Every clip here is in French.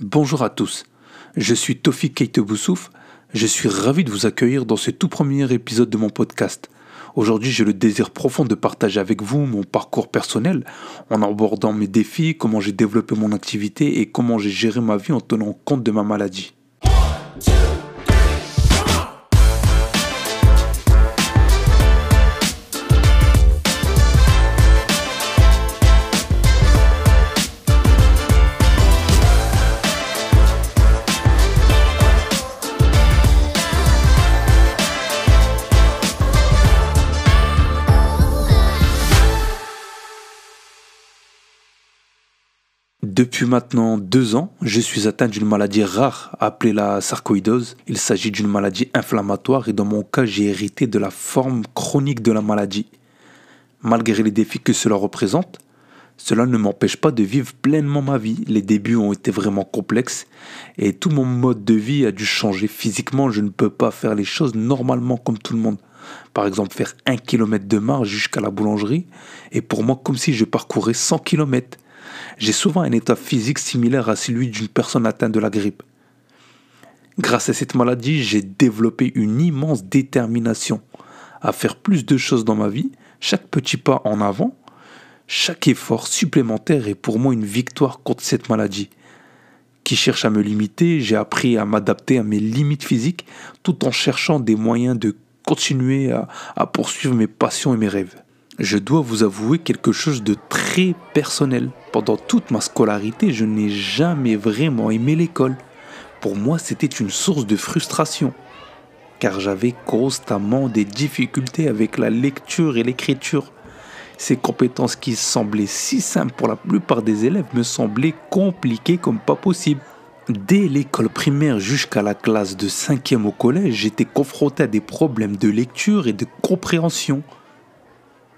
Bonjour à tous, je suis Tofik Keite Boussouf, je suis ravi de vous accueillir dans ce tout premier épisode de mon podcast. Aujourd'hui, j'ai le désir profond de partager avec vous mon parcours personnel en abordant mes défis, comment j'ai développé mon activité et comment j'ai géré ma vie en tenant compte de ma maladie. Depuis maintenant deux ans, je suis atteint d'une maladie rare appelée la sarcoïdose. Il s'agit d'une maladie inflammatoire et dans mon cas, j'ai hérité de la forme chronique de la maladie. Malgré les défis que cela représente, cela ne m'empêche pas de vivre pleinement ma vie. Les débuts ont été vraiment complexes et tout mon mode de vie a dû changer. Physiquement, je ne peux pas faire les choses normalement comme tout le monde. Par exemple, faire un kilomètre de marche jusqu'à la boulangerie est pour moi comme si je parcourais 100 kilomètres. J'ai souvent un état physique similaire à celui d'une personne atteinte de la grippe. Grâce à cette maladie, j'ai développé une immense détermination à faire plus de choses dans ma vie. Chaque petit pas en avant, chaque effort supplémentaire est pour moi une victoire contre cette maladie. Qui cherche à me limiter, j'ai appris à m'adapter à mes limites physiques tout en cherchant des moyens de continuer à, poursuivre mes passions et mes rêves je dois vous avouer quelque chose de très personnel. Pendant toute ma scolarité, je n'ai jamais vraiment aimé l'école. Pour moi, c'était une source de frustration, car j'avais constamment des difficultés avec la lecture et l'écriture. Ces compétences qui semblaient si simples pour la plupart des élèves me semblaient compliquées comme pas possible. Dès l'école primaire jusqu'à la classe de 5e au collège, j'étais confronté à des problèmes de lecture et de compréhension.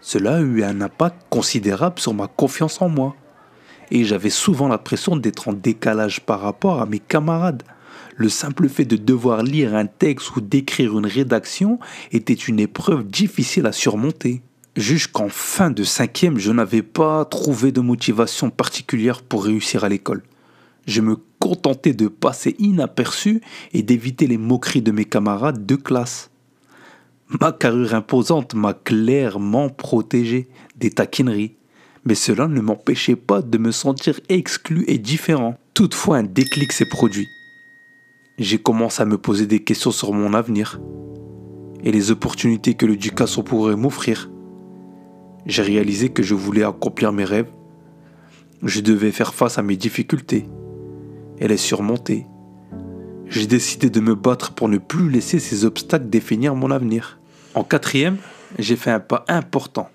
Cela a eu un impact considérable sur ma confiance en moi. Et j'avais souvent l'impression d'être en décalage par rapport à mes camarades. Le simple fait de devoir lire un texte ou d'écrire une rédaction était une épreuve difficile à surmonter. Jusqu'en fin de cinquième, je n'avais pas trouvé de motivation particulière pour réussir à l'école. Je me contentais de passer inaperçu et d'éviter les moqueries de mes camarades de classe. Ma carrure imposante m'a clairement protégé des taquineries, mais cela ne m'empêchait pas de me sentir exclu et différent. Toutefois, un déclic s'est produit. J'ai commencé à me poser des questions sur mon avenir et les opportunités que l'éducation pourrait m'offrir. J'ai réalisé que je voulais accomplir mes rêves. Je devais faire face à mes difficultés et les surmonter. J'ai décidé de me battre pour ne plus laisser ces obstacles définir mon avenir. En quatrième, j'ai fait un pas important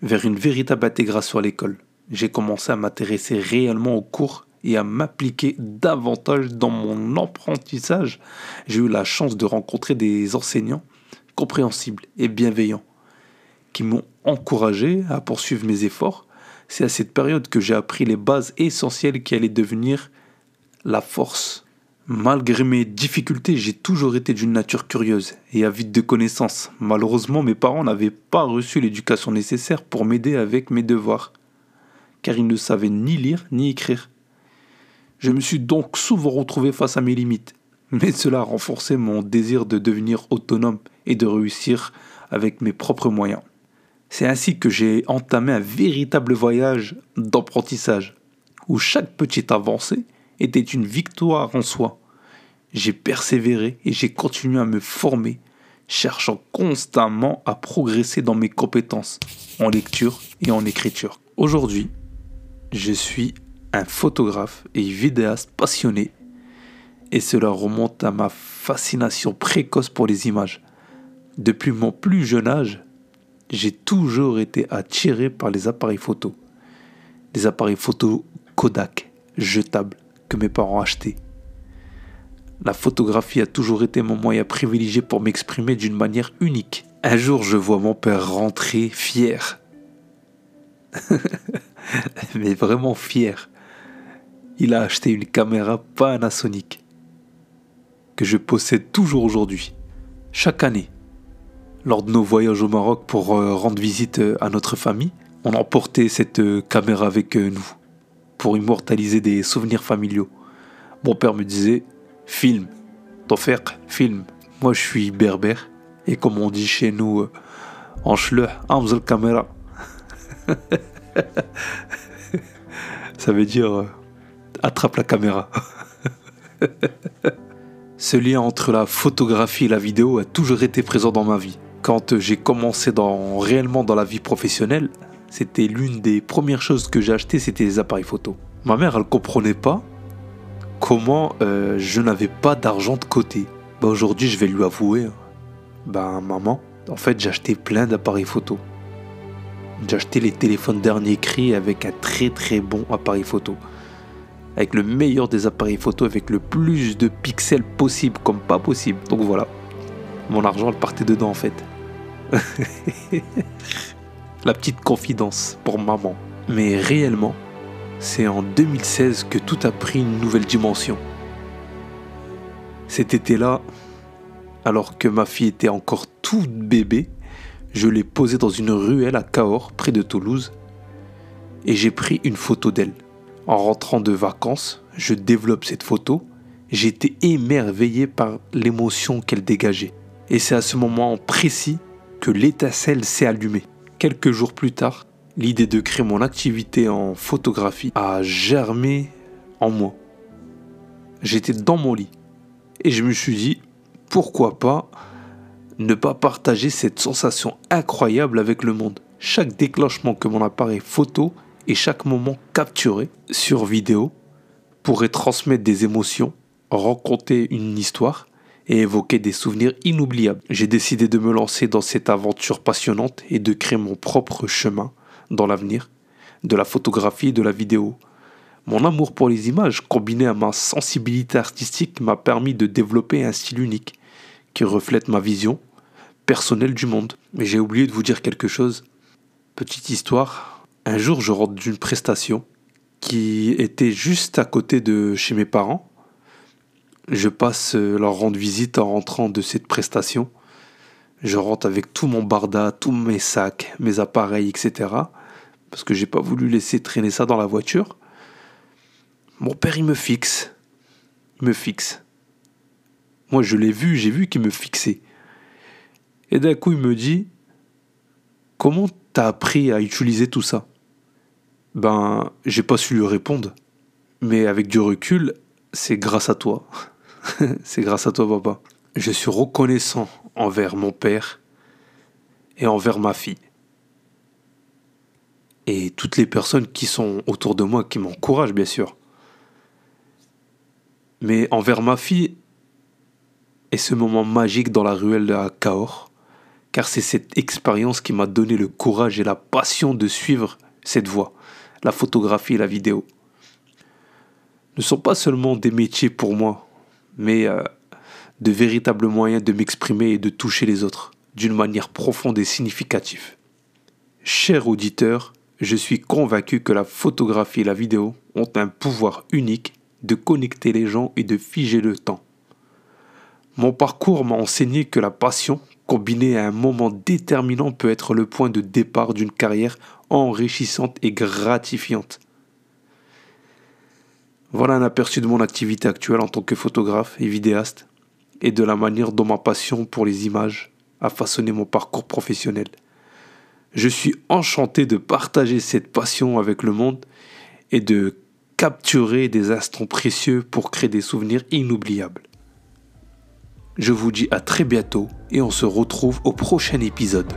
vers une véritable intégration à l'école. J'ai commencé à m'intéresser réellement aux cours et à m'appliquer davantage dans mon apprentissage. J'ai eu la chance de rencontrer des enseignants compréhensibles et bienveillants qui m'ont encouragé à poursuivre mes efforts. C'est à cette période que j'ai appris les bases essentielles qui allaient devenir la force Malgré mes difficultés, j'ai toujours été d'une nature curieuse et avide de connaissances. Malheureusement, mes parents n'avaient pas reçu l'éducation nécessaire pour m'aider avec mes devoirs, car ils ne savaient ni lire ni écrire. Je me suis donc souvent retrouvé face à mes limites, mais cela a renforcé mon désir de devenir autonome et de réussir avec mes propres moyens. C'est ainsi que j'ai entamé un véritable voyage d'apprentissage, où chaque petite avancée était une victoire en soi. J'ai persévéré et j'ai continué à me former, cherchant constamment à progresser dans mes compétences en lecture et en écriture. Aujourd'hui, je suis un photographe et vidéaste passionné et cela remonte à ma fascination précoce pour les images. Depuis mon plus jeune âge, j'ai toujours été attiré par les appareils photo. Des appareils photo Kodak, jetables, que mes parents achetaient. La photographie a toujours été mon moyen privilégié pour m'exprimer d'une manière unique. Un jour, je vois mon père rentrer fier. Mais vraiment fier. Il a acheté une caméra Panasonic que je possède toujours aujourd'hui. Chaque année, lors de nos voyages au Maroc pour euh, rendre visite euh, à notre famille, on emportait cette euh, caméra avec nous. Pour immortaliser des souvenirs familiaux. Mon père me disait Film, ton frère, film. Moi, je suis berbère. Et comme on dit chez nous, euh, en amzel caméra. Ça veut dire euh, attrape la caméra. Ce lien entre la photographie et la vidéo a toujours été présent dans ma vie. Quand j'ai commencé dans, réellement dans la vie professionnelle, c'était l'une des premières choses que j'ai achetées, c'était les appareils photo. Ma mère, elle comprenait pas comment euh, je n'avais pas d'argent de côté. Bah aujourd'hui, je vais lui avouer, hein. bah maman, en fait, j'ai acheté plein d'appareils photo. J'ai acheté les téléphones dernier cri avec un très très bon appareil photo. Avec le meilleur des appareils photo, avec le plus de pixels possible, comme pas possible. Donc voilà, mon argent, elle partait dedans en fait. La petite confidence pour maman. Mais réellement, c'est en 2016 que tout a pris une nouvelle dimension. Cet été-là, alors que ma fille était encore toute bébé, je l'ai posée dans une ruelle à Cahors, près de Toulouse, et j'ai pris une photo d'elle. En rentrant de vacances, je développe cette photo. J'étais émerveillé par l'émotion qu'elle dégageait. Et c'est à ce moment précis que l'étincelle s'est allumée. Quelques jours plus tard, l'idée de créer mon activité en photographie a germé en moi. J'étais dans mon lit et je me suis dit, pourquoi pas ne pas partager cette sensation incroyable avec le monde. Chaque déclenchement que mon appareil photo et chaque moment capturé sur vidéo pourrait transmettre des émotions, raconter une histoire et évoquer des souvenirs inoubliables. J'ai décidé de me lancer dans cette aventure passionnante et de créer mon propre chemin dans l'avenir, de la photographie et de la vidéo. Mon amour pour les images, combiné à ma sensibilité artistique, m'a permis de développer un style unique qui reflète ma vision personnelle du monde. Mais j'ai oublié de vous dire quelque chose. Petite histoire. Un jour, je rentre d'une prestation qui était juste à côté de chez mes parents. Je passe leur rendre visite en rentrant de cette prestation. Je rentre avec tout mon barda, tous mes sacs, mes appareils, etc parce que j'ai pas voulu laisser traîner ça dans la voiture. Mon père, il me fixe. Il me fixe. Moi, je l'ai vu, j'ai vu qu'il me fixait. Et d'un coup, il me dit Comment t'as appris à utiliser tout ça? Ben, j'ai pas su lui répondre. Mais avec du recul, c'est grâce à toi. c'est grâce à toi, papa. Je suis reconnaissant envers mon père et envers ma fille et toutes les personnes qui sont autour de moi, qui m'encouragent bien sûr. Mais envers ma fille, et ce moment magique dans la ruelle de Cahors, car c'est cette expérience qui m'a donné le courage et la passion de suivre cette voie, la photographie et la vidéo. Ne sont pas seulement des métiers pour moi, mais euh, de véritables moyens de m'exprimer et de toucher les autres d'une manière profonde et significative. Cher auditeur, je suis convaincu que la photographie et la vidéo ont un pouvoir unique de connecter les gens et de figer le temps. Mon parcours m'a enseigné que la passion, combinée à un moment déterminant, peut être le point de départ d'une carrière enrichissante et gratifiante. Voilà un aperçu de mon activité actuelle en tant que photographe et vidéaste, et de la manière dont ma passion pour les images a façonné mon parcours professionnel. Je suis enchanté de partager cette passion avec le monde et de capturer des instants précieux pour créer des souvenirs inoubliables. Je vous dis à très bientôt et on se retrouve au prochain épisode.